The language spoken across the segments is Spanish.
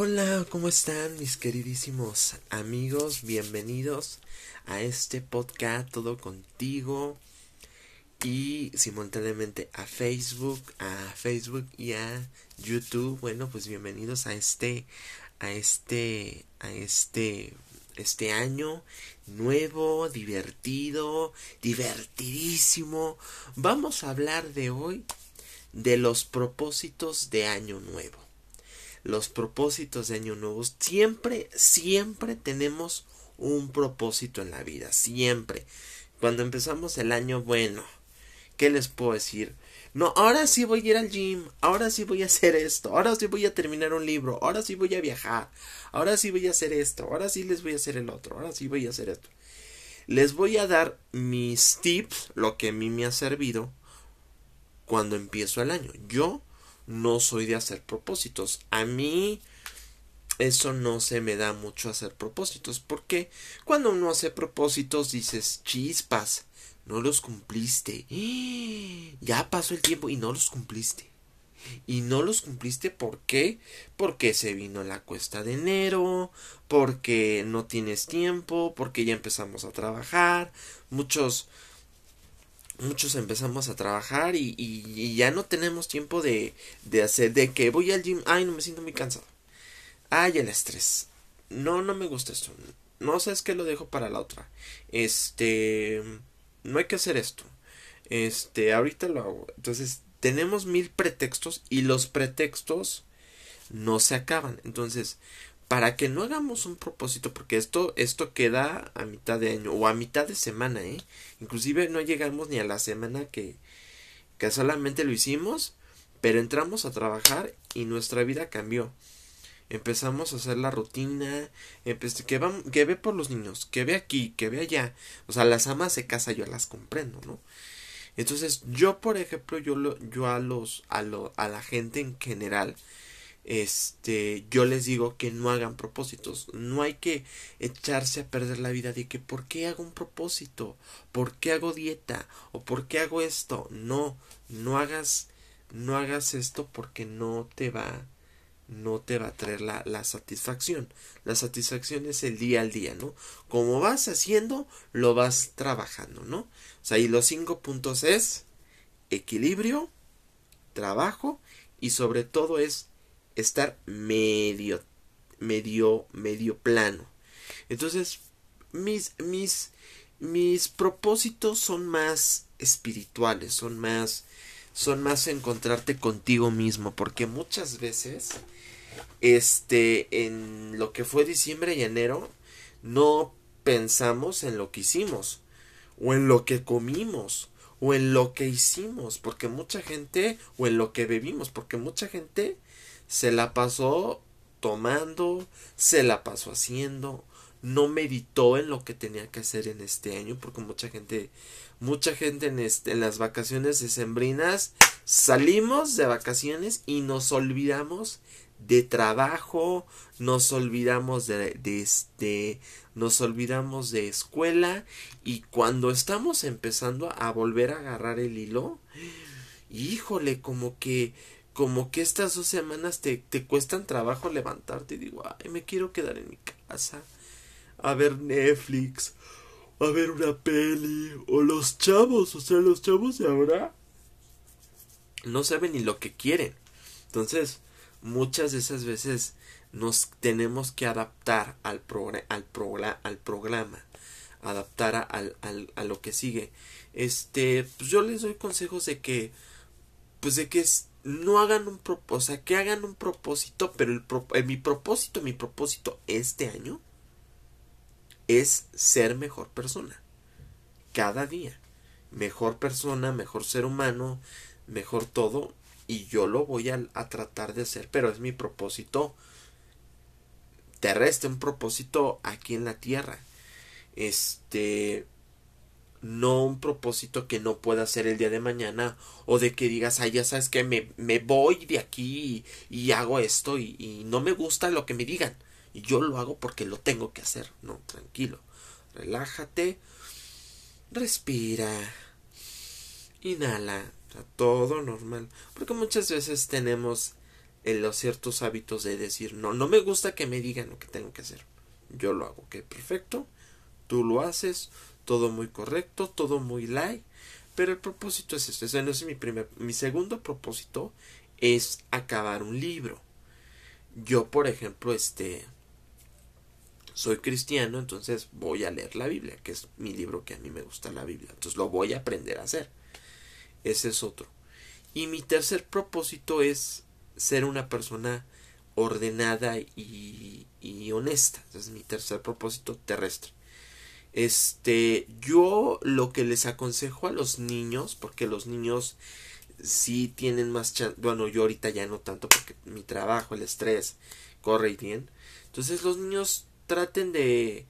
Hola, ¿cómo están mis queridísimos amigos? Bienvenidos a este podcast Todo Contigo y simultáneamente a Facebook, a Facebook y a YouTube. Bueno, pues bienvenidos a este a este a este este año nuevo, divertido, divertidísimo. Vamos a hablar de hoy de los propósitos de año nuevo. Los propósitos de año nuevo. Siempre, siempre tenemos un propósito en la vida. Siempre. Cuando empezamos el año, bueno, ¿qué les puedo decir? No, ahora sí voy a ir al gym, ahora sí voy a hacer esto, ahora sí voy a terminar un libro, ahora sí voy a viajar, ahora sí voy a hacer esto, ahora sí les voy a hacer el otro, ahora sí voy a hacer esto. Les voy a dar mis tips, lo que a mí me ha servido cuando empiezo el año. Yo no soy de hacer propósitos. A mí eso no se me da mucho hacer propósitos. Porque cuando uno hace propósitos dices chispas, no los cumpliste. Ya pasó el tiempo y no los cumpliste. Y no los cumpliste ¿por qué? Porque se vino la cuesta de enero, porque no tienes tiempo, porque ya empezamos a trabajar. Muchos muchos empezamos a trabajar y, y, ya no tenemos tiempo de, de hacer, de que voy al gym, ay, no me siento muy cansado. Ay, el estrés. No, no me gusta esto. No sé, es que lo dejo para la otra. Este, no hay que hacer esto. Este, ahorita lo hago. Entonces, tenemos mil pretextos y los pretextos no se acaban. Entonces, para que no hagamos un propósito, porque esto, esto queda a mitad de año o a mitad de semana, ¿eh? Inclusive no llegamos ni a la semana que, que solamente lo hicimos, pero entramos a trabajar y nuestra vida cambió. Empezamos a hacer la rutina, que, que ve por los niños, que ve aquí, que ve allá. O sea, las amas de casa yo las comprendo, ¿no? Entonces, yo, por ejemplo, yo, lo, yo a los, a, lo, a la gente en general, este, yo les digo que no hagan propósitos. No hay que echarse a perder la vida de que ¿por qué hago un propósito? ¿Por qué hago dieta? ¿O por qué hago esto? No, no hagas, no hagas esto porque no te va, no te va a traer la, la satisfacción. La satisfacción es el día al día, ¿no? Como vas haciendo, lo vas trabajando, ¿no? O sea, y los cinco puntos es equilibrio, trabajo y sobre todo es estar medio, medio, medio plano. Entonces, mis, mis, mis propósitos son más espirituales, son más, son más encontrarte contigo mismo, porque muchas veces, este, en lo que fue diciembre y enero, no pensamos en lo que hicimos, o en lo que comimos, o en lo que hicimos, porque mucha gente, o en lo que bebimos, porque mucha gente se la pasó tomando, se la pasó haciendo, no meditó en lo que tenía que hacer en este año, porque mucha gente, mucha gente en, este, en las vacaciones decembrinas salimos de vacaciones y nos olvidamos de trabajo, nos olvidamos de, de este, nos olvidamos de escuela y cuando estamos empezando a volver a agarrar el hilo, híjole, como que como que estas dos semanas te, te cuestan trabajo levantarte y digo, ay, me quiero quedar en mi casa a ver Netflix, a ver una peli, o los chavos, o sea, los chavos de ahora no saben ni lo que quieren. Entonces, muchas de esas veces nos tenemos que adaptar al, al, al programa, adaptar a, al, a lo que sigue. Este, pues yo les doy consejos de que, pues de que es, no hagan un propósito, o sea, que hagan un propósito, pero el eh, mi propósito, mi propósito este año es ser mejor persona. Cada día. Mejor persona, mejor ser humano, mejor todo. Y yo lo voy a, a tratar de hacer, pero es mi propósito terrestre, un propósito aquí en la tierra. Este, no un propósito que no pueda hacer el día de mañana o de que digas, ay, ya sabes que me, me voy de aquí y, hago esto y, no me gusta lo que me digan y yo lo hago porque lo tengo que hacer. No, tranquilo, relájate, respira, inhala, todo normal, porque muchas veces tenemos en los ciertos hábitos de decir, no, no me gusta que me digan lo que tengo que hacer. Yo lo hago, que perfecto. Tú lo haces, todo muy correcto, todo muy light. Pero el propósito es este. Ese no es mi primer. Mi segundo propósito es acabar un libro. Yo, por ejemplo, este. Soy cristiano, entonces voy a leer la Biblia, que es mi libro que a mí me gusta la Biblia. Entonces lo voy a aprender a hacer. Ese es otro. Y mi tercer propósito es ser una persona ordenada y, y honesta. Ese es mi tercer propósito terrestre. Este, yo lo que les aconsejo a los niños, porque los niños sí tienen más chance, bueno, yo ahorita ya no tanto porque mi trabajo, el estrés, corre y bien. Entonces los niños traten de,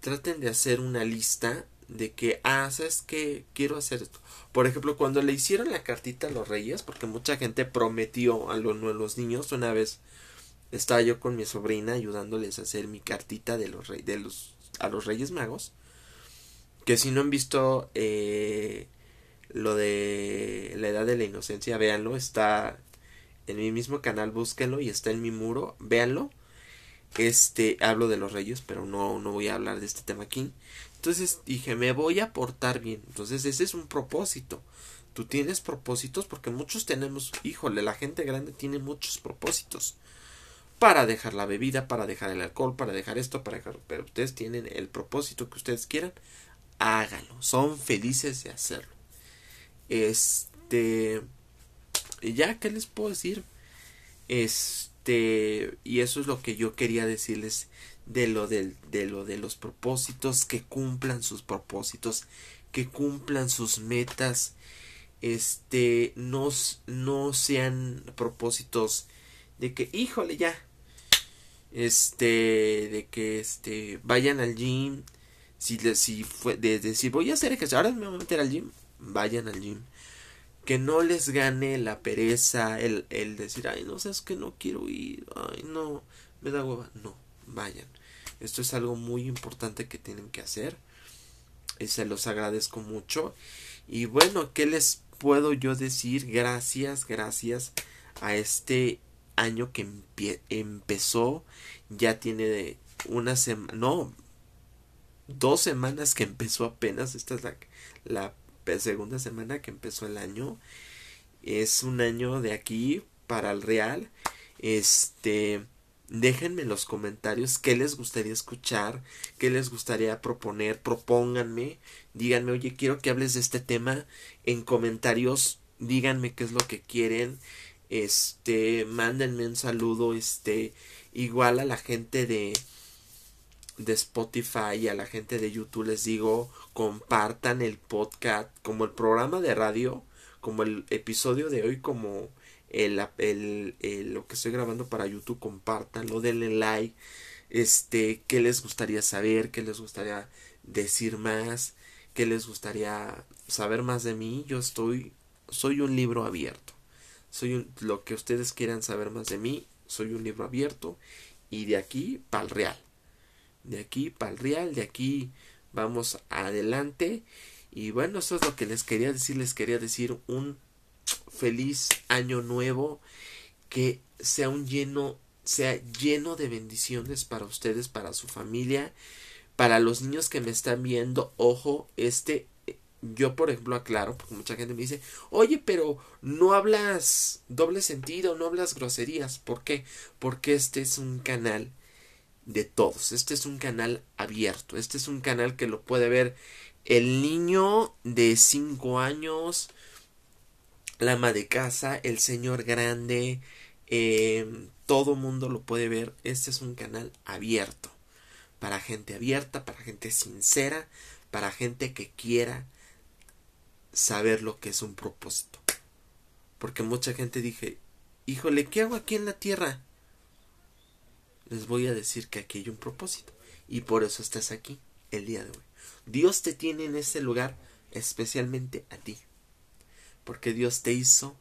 traten de hacer una lista de que, ah, ¿sabes qué? Quiero hacer esto. Por ejemplo, cuando le hicieron la cartita a los reyes, porque mucha gente prometió a los, niños, una vez estaba yo con mi sobrina ayudándoles a hacer mi cartita de los, reyes de los a los Reyes Magos. Que si no han visto eh, lo de la edad de la inocencia, véanlo. Está en mi mismo canal, búsquenlo y está en mi muro, véanlo. Este, hablo de los reyes, pero no, no voy a hablar de este tema aquí. Entonces dije, me voy a portar bien. Entonces ese es un propósito. Tú tienes propósitos porque muchos tenemos, híjole, la gente grande tiene muchos propósitos para dejar la bebida, para dejar el alcohol, para dejar esto, para dejar... Pero ustedes tienen el propósito que ustedes quieran, háganlo. Son felices de hacerlo. Este... Ya, ¿qué les puedo decir? Este... Y eso es lo que yo quería decirles de lo, del, de, lo de los propósitos, que cumplan sus propósitos, que cumplan sus metas. Este... No, no sean propósitos de que, híjole, ya, este de que este vayan al gym si si fue de decir voy a hacer ejercicio ahora me voy a meter al gym vayan al gym. Que no les gane la pereza el, el decir ay no sabes que no quiero ir ay no me da hueva no vayan. Esto es algo muy importante que tienen que hacer. Y se los agradezco mucho. Y bueno qué les puedo yo decir gracias gracias a este año que empezó, ya tiene una semana, no, dos semanas que empezó apenas, esta es la, la segunda semana que empezó el año, es un año de aquí para el real, este, déjenme en los comentarios qué les gustaría escuchar, qué les gustaría proponer, propónganme, díganme, oye, quiero que hables de este tema en comentarios, díganme qué es lo que quieren, este, mándenme un saludo, este, igual a la gente de de Spotify y a la gente de YouTube les digo compartan el podcast como el programa de radio como el episodio de hoy como el, el, lo que estoy grabando para YouTube compartanlo denle like este qué les gustaría saber qué les gustaría decir más qué les gustaría saber más de mí yo estoy soy un libro abierto soy lo que ustedes quieran saber más de mí, soy un libro abierto y de aquí para el real. De aquí para el real, de aquí vamos adelante. Y bueno, eso es lo que les quería decir. Les quería decir un feliz año nuevo. Que sea un lleno, sea lleno de bendiciones para ustedes, para su familia, para los niños que me están viendo. Ojo, este yo por ejemplo aclaro, porque mucha gente me dice, oye, pero no hablas doble sentido, no hablas groserías. ¿Por qué? Porque este es un canal de todos, este es un canal abierto, este es un canal que lo puede ver el niño de 5 años, la ama de casa, el señor grande, eh, todo mundo lo puede ver, este es un canal abierto, para gente abierta, para gente sincera, para gente que quiera saber lo que es un propósito. Porque mucha gente dije, híjole, ¿qué hago aquí en la tierra? Les voy a decir que aquí hay un propósito. Y por eso estás aquí el día de hoy. Dios te tiene en este lugar especialmente a ti. Porque Dios te hizo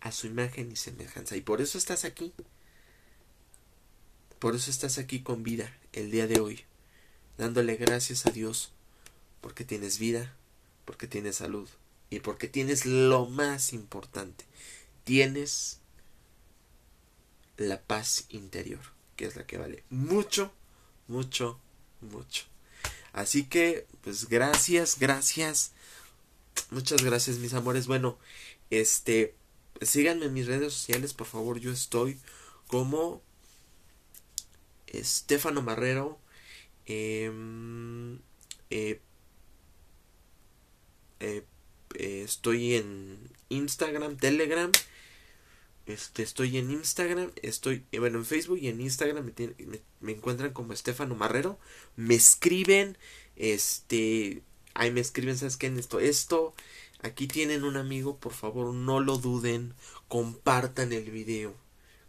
a su imagen y semejanza. Y por eso estás aquí. Por eso estás aquí con vida el día de hoy. Dándole gracias a Dios. Porque tienes vida, porque tienes salud y porque tienes lo más importante, tienes la paz interior, que es la que vale mucho, mucho, mucho. Así que, pues gracias, gracias. Muchas gracias, mis amores. Bueno, este, síganme en mis redes sociales, por favor. Yo estoy como Estefano Marrero. Em, eh, eh, eh, estoy en Instagram, Telegram. Este, estoy en Instagram, estoy, bueno, en Facebook y en Instagram me, encuentran como Estefano Marrero. Me escriben, este, ahí me escriben, ¿sabes qué? En esto, esto, aquí tienen un amigo, por favor, no lo duden, compartan el video,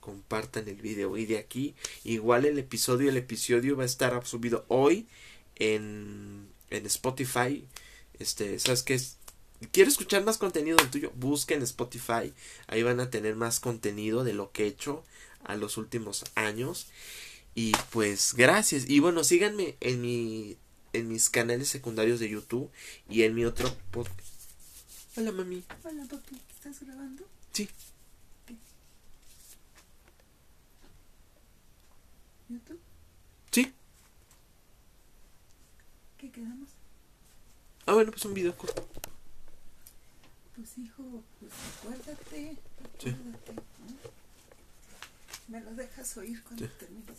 compartan el video. Y de aquí, igual el episodio, el episodio va a estar subido hoy en, en Spotify. Este, ¿sabes qué? Quiero escuchar más contenido del tuyo, busquen Spotify. Ahí van a tener más contenido de lo que he hecho a los últimos años. Y pues gracias. Y bueno, síganme en mi en mis canales secundarios de YouTube y en mi otro podcast. Hola, mami. Hola, papi. ¿Estás grabando? Sí. ¿Qué? ¿YouTube? Sí. ¿Qué quedamos? Ah, bueno, pues un video corto. Pues hijo, pues acuérdate, acuérdate, ¿no? Me lo dejas oír cuando termines.